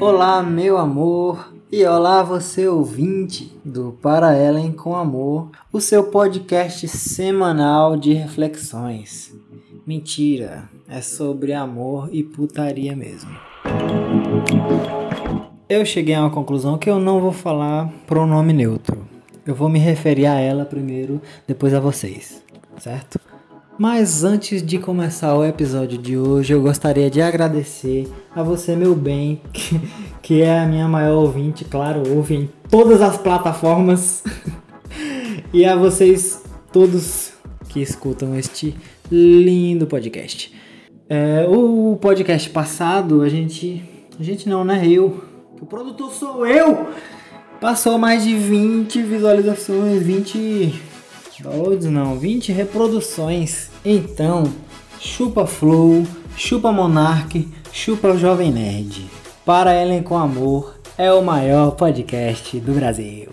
Olá, meu amor, e olá, você ouvinte do Para Ellen com Amor, o seu podcast semanal de reflexões. Mentira, é sobre amor e putaria mesmo. Eu cheguei a uma conclusão que eu não vou falar pronome neutro. Eu vou me referir a ela primeiro, depois a vocês, certo? Mas antes de começar o episódio de hoje, eu gostaria de agradecer a você, meu bem, que, que é a minha maior ouvinte, claro, ouve em todas as plataformas. e a vocês todos que escutam este lindo podcast. É, o podcast passado, a gente. A gente não, né? Eu. O produtor sou eu! Passou mais de 20 visualizações, 20 downloads não, 20 reproduções. Então, chupa Flow, chupa Monark, chupa Jovem Nerd. Para Ellen com Amor é o maior podcast do Brasil.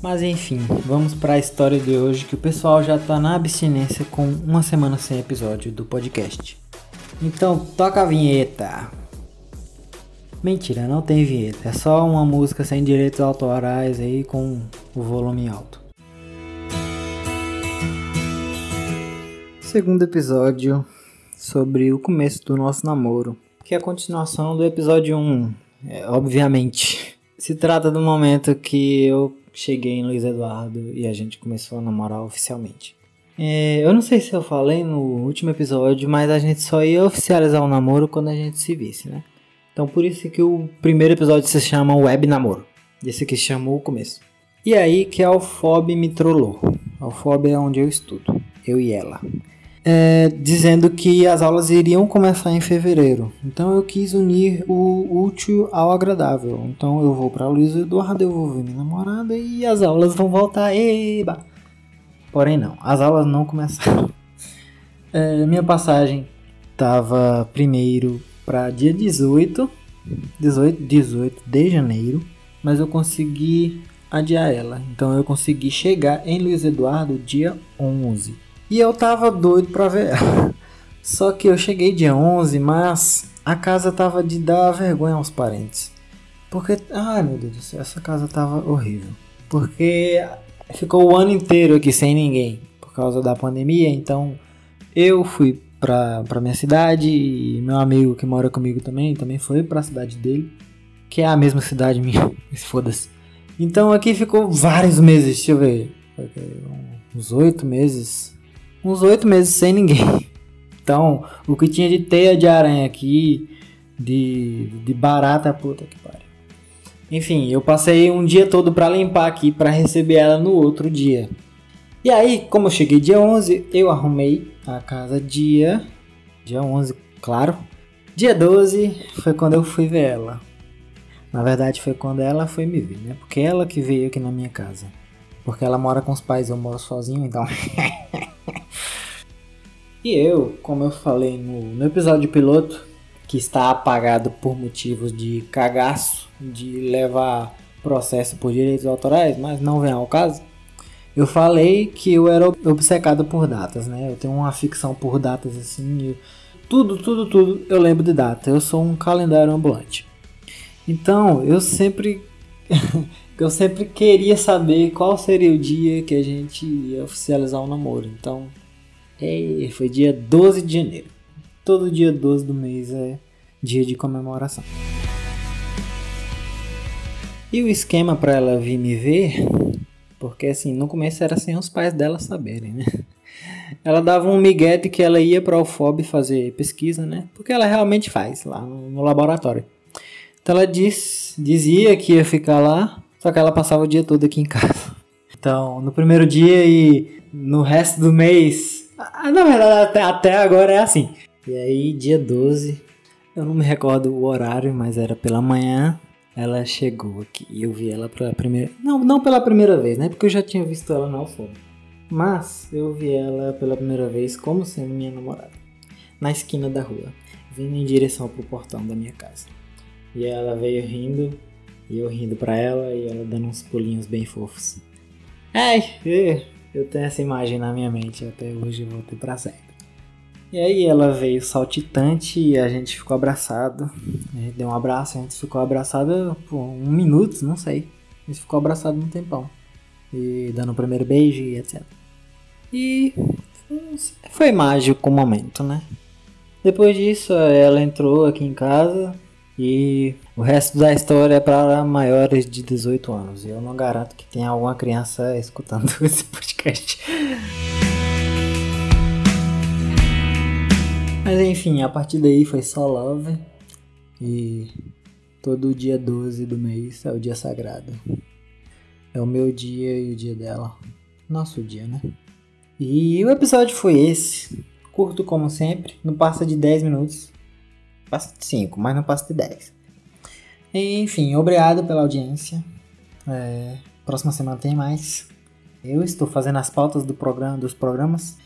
Mas enfim, vamos para a história de hoje que o pessoal já tá na abstinência com uma semana sem episódio do podcast. Então toca a vinheta. Mentira, não tem vinheta. É só uma música sem direitos autorais aí com o volume alto. Segundo episódio sobre o começo do nosso namoro, que é a continuação do episódio 1, é, obviamente. Se trata do momento que eu cheguei em Luiz Eduardo e a gente começou a namorar oficialmente. É, eu não sei se eu falei no último episódio, mas a gente só ia oficializar o namoro quando a gente se visse, né? Então por isso que o primeiro episódio se chama Web Namoro. Esse aqui chamou o começo. E aí que a Alfob me trollou. A Alfob é onde eu estudo, eu e ela. É, dizendo que as aulas iriam começar em fevereiro. Então eu quis unir o útil ao agradável. Então eu vou para Luiz Eduardo, eu vou ver minha namorada e as aulas vão voltar. Eba! Porém não, as aulas não começaram. É, minha passagem estava primeiro para dia 18, 18, 18 de janeiro, mas eu consegui adiar ela. Então eu consegui chegar em Luiz Eduardo dia 11. E eu tava doido para ver ela. Só que eu cheguei dia 11, mas a casa tava de dar vergonha aos parentes. Porque, ai meu Deus do céu, essa casa tava horrível. Porque ficou o ano inteiro aqui sem ninguém por causa da pandemia, então eu fui pra, pra minha cidade e meu amigo que mora comigo também, também foi pra cidade dele, que é a mesma cidade minha, foda-se. Então aqui ficou vários meses, deixa eu ver, uns oito meses, uns oito meses sem ninguém. Então, o que tinha de teia de aranha aqui, de, de barata, puta que pariu. Enfim, eu passei um dia todo para limpar aqui para receber ela no outro dia. E aí, como eu cheguei dia 11, eu arrumei a casa dia dia 11, claro. Dia 12 foi quando eu fui ver ela. Na verdade foi quando ela foi me ver, né? Porque ela que veio aqui na minha casa. Porque ela mora com os pais, eu moro sozinho, então. e eu, como eu falei no, no episódio piloto, que está apagado por motivos de cagaço, de levar processo por direitos autorais, mas não vem ao caso. Eu falei que eu era obcecado por datas, né? Eu tenho uma ficção por datas assim. Tudo, tudo, tudo eu lembro de data. Eu sou um calendário ambulante. Então, eu sempre eu sempre queria saber qual seria o dia que a gente ia oficializar o namoro. Então, é, foi dia 12 de janeiro. Todo dia 12 do mês é dia de comemoração. E o esquema para ela vir me ver porque assim, no começo era sem os pais dela saberem, né? Ela dava um migué de que ela ia para o UFOB fazer pesquisa, né? Porque ela realmente faz lá no, no laboratório. Então ela diz, dizia que ia ficar lá, só que ela passava o dia todo aqui em casa. Então, no primeiro dia e no resto do mês, na verdade até, até agora é assim. E aí, dia 12, eu não me recordo o horário, mas era pela manhã ela chegou aqui e eu vi ela pela primeira. Não, não pela primeira vez, né? Porque eu já tinha visto ela na alfândega. Mas eu vi ela pela primeira vez como sendo minha namorada. Na esquina da rua, vindo em direção pro portão da minha casa. E ela veio rindo, e eu rindo pra ela, e ela dando uns pulinhos bem fofos. Ai, eu tenho essa imagem na minha mente até hoje, eu vou ter pra sempre. E aí ela veio saltitante e a gente ficou abraçado. Deu um abraço, a gente ficou abraçado por um minuto, não sei. A gente ficou abraçado um tempão. E dando o primeiro beijo e etc. E foi mágico o momento, né? Depois disso, ela entrou aqui em casa e o resto da história é para maiores de 18 anos. Eu não garanto que tenha alguma criança escutando esse podcast. Mas enfim, a partir daí foi só love. E todo dia 12 do mês é o dia sagrado. É o meu dia e o dia dela. Nosso dia, né? E o episódio foi esse. Curto como sempre, não passa de 10 minutos. Passa de 5, mas não passa de 10. Enfim, obrigado pela audiência. É, próxima semana tem mais. Eu estou fazendo as pautas do programa, dos programas.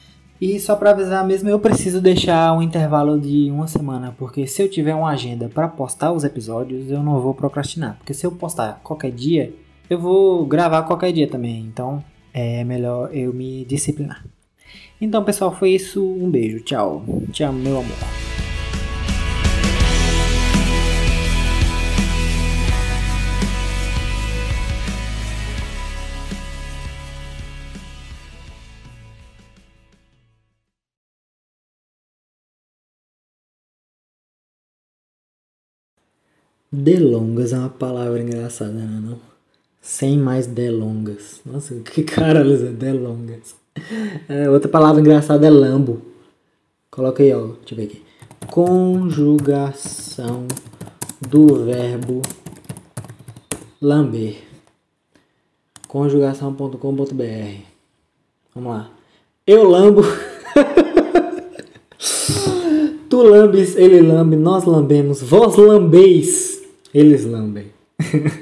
E só para avisar mesmo, eu preciso deixar um intervalo de uma semana, porque se eu tiver uma agenda para postar os episódios, eu não vou procrastinar. Porque se eu postar qualquer dia, eu vou gravar qualquer dia também. Então é melhor eu me disciplinar. Então, pessoal, foi isso. Um beijo. Tchau. Amo, meu amor. Delongas é uma palavra engraçada, não é não? Sem mais delongas. Nossa, que cara, Luiz, delongas. É, outra palavra engraçada é lambo. Coloca aí, ó. Deixa eu ver aqui. Conjugação do verbo lamber. Conjugação.com.br. Vamos lá. Eu lambo. tu lambes, ele lambe, nós lambemos, vós lambeis. Eles lambem.